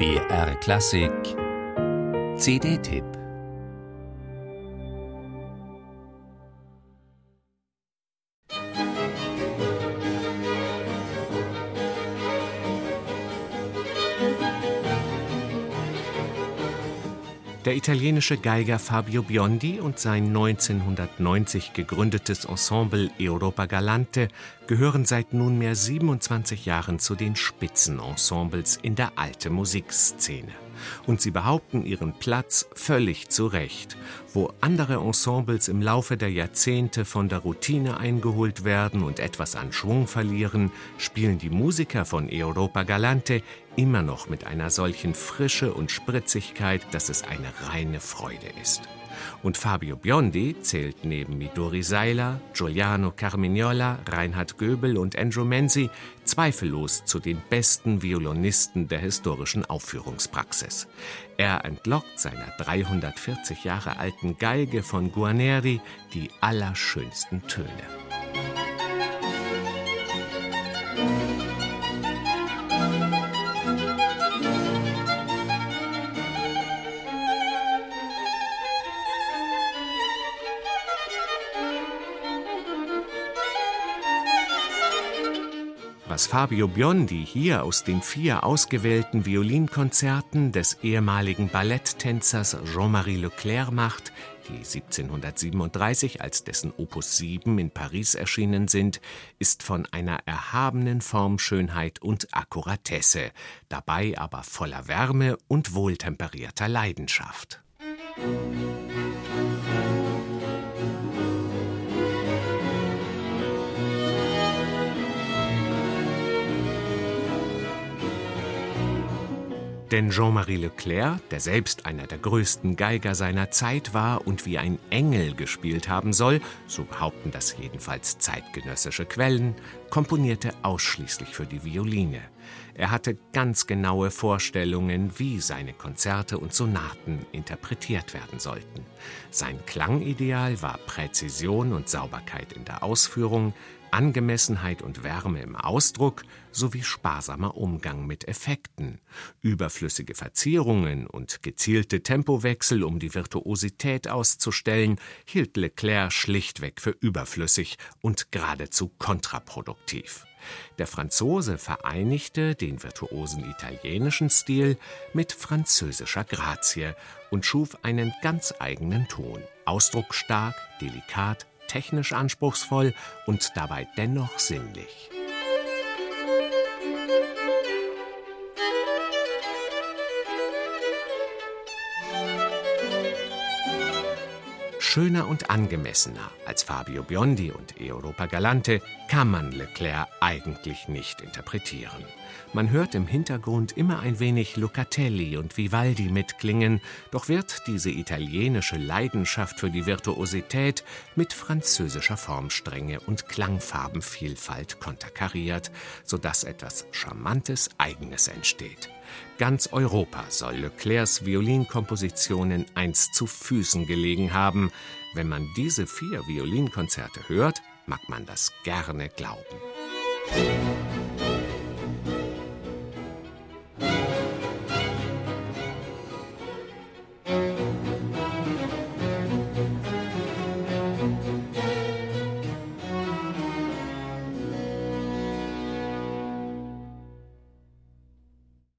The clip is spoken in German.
BR Klassik. CD-Tipp Der italienische Geiger Fabio Biondi und sein 1990 gegründetes Ensemble Europa Galante gehören seit nunmehr 27 Jahren zu den Spitzenensembles in der alte Musikszene und sie behaupten ihren Platz völlig zu Recht. Wo andere Ensembles im Laufe der Jahrzehnte von der Routine eingeholt werden und etwas an Schwung verlieren, spielen die Musiker von Europa Galante immer noch mit einer solchen Frische und Spritzigkeit, dass es eine reine Freude ist. Und Fabio Biondi zählt neben Midori Seiler, Giuliano Carmignola, Reinhard Göbel und Andrew Menzi zweifellos zu den besten Violinisten der historischen Aufführungspraxis. Er entlockt seiner 340 Jahre alten Geige von Guarneri die allerschönsten Töne. Was Fabio Biondi hier aus den vier ausgewählten Violinkonzerten des ehemaligen Balletttänzers Jean-Marie Leclerc macht, die 1737 als dessen Opus 7 in Paris erschienen sind, ist von einer erhabenen Formschönheit und Akkuratesse, dabei aber voller Wärme und wohltemperierter Leidenschaft. Musik Denn Jean-Marie Leclerc, der selbst einer der größten Geiger seiner Zeit war und wie ein Engel gespielt haben soll, so behaupten das jedenfalls zeitgenössische Quellen, komponierte ausschließlich für die Violine. Er hatte ganz genaue Vorstellungen, wie seine Konzerte und Sonaten interpretiert werden sollten. Sein Klangideal war Präzision und Sauberkeit in der Ausführung, Angemessenheit und Wärme im Ausdruck sowie sparsamer Umgang mit Effekten. Überflüssige Verzierungen und gezielte Tempowechsel, um die Virtuosität auszustellen, hielt Leclerc schlichtweg für überflüssig und geradezu kontraproduktiv. Der Franzose vereinigte den virtuosen italienischen Stil mit französischer Grazie und schuf einen ganz eigenen Ton, ausdrucksstark, delikat, technisch anspruchsvoll und dabei dennoch sinnlich. Schöner und angemessener als Fabio Biondi und Europa Galante kann man Leclerc eigentlich nicht interpretieren. Man hört im Hintergrund immer ein wenig Locatelli und Vivaldi mitklingen, doch wird diese italienische Leidenschaft für die Virtuosität mit französischer Formstrenge und Klangfarbenvielfalt konterkariert, sodass etwas Charmantes Eigenes entsteht. Ganz Europa soll Leclercs Violinkompositionen einst zu Füßen gelegen haben. Wenn man diese vier Violinkonzerte hört, mag man das gerne glauben.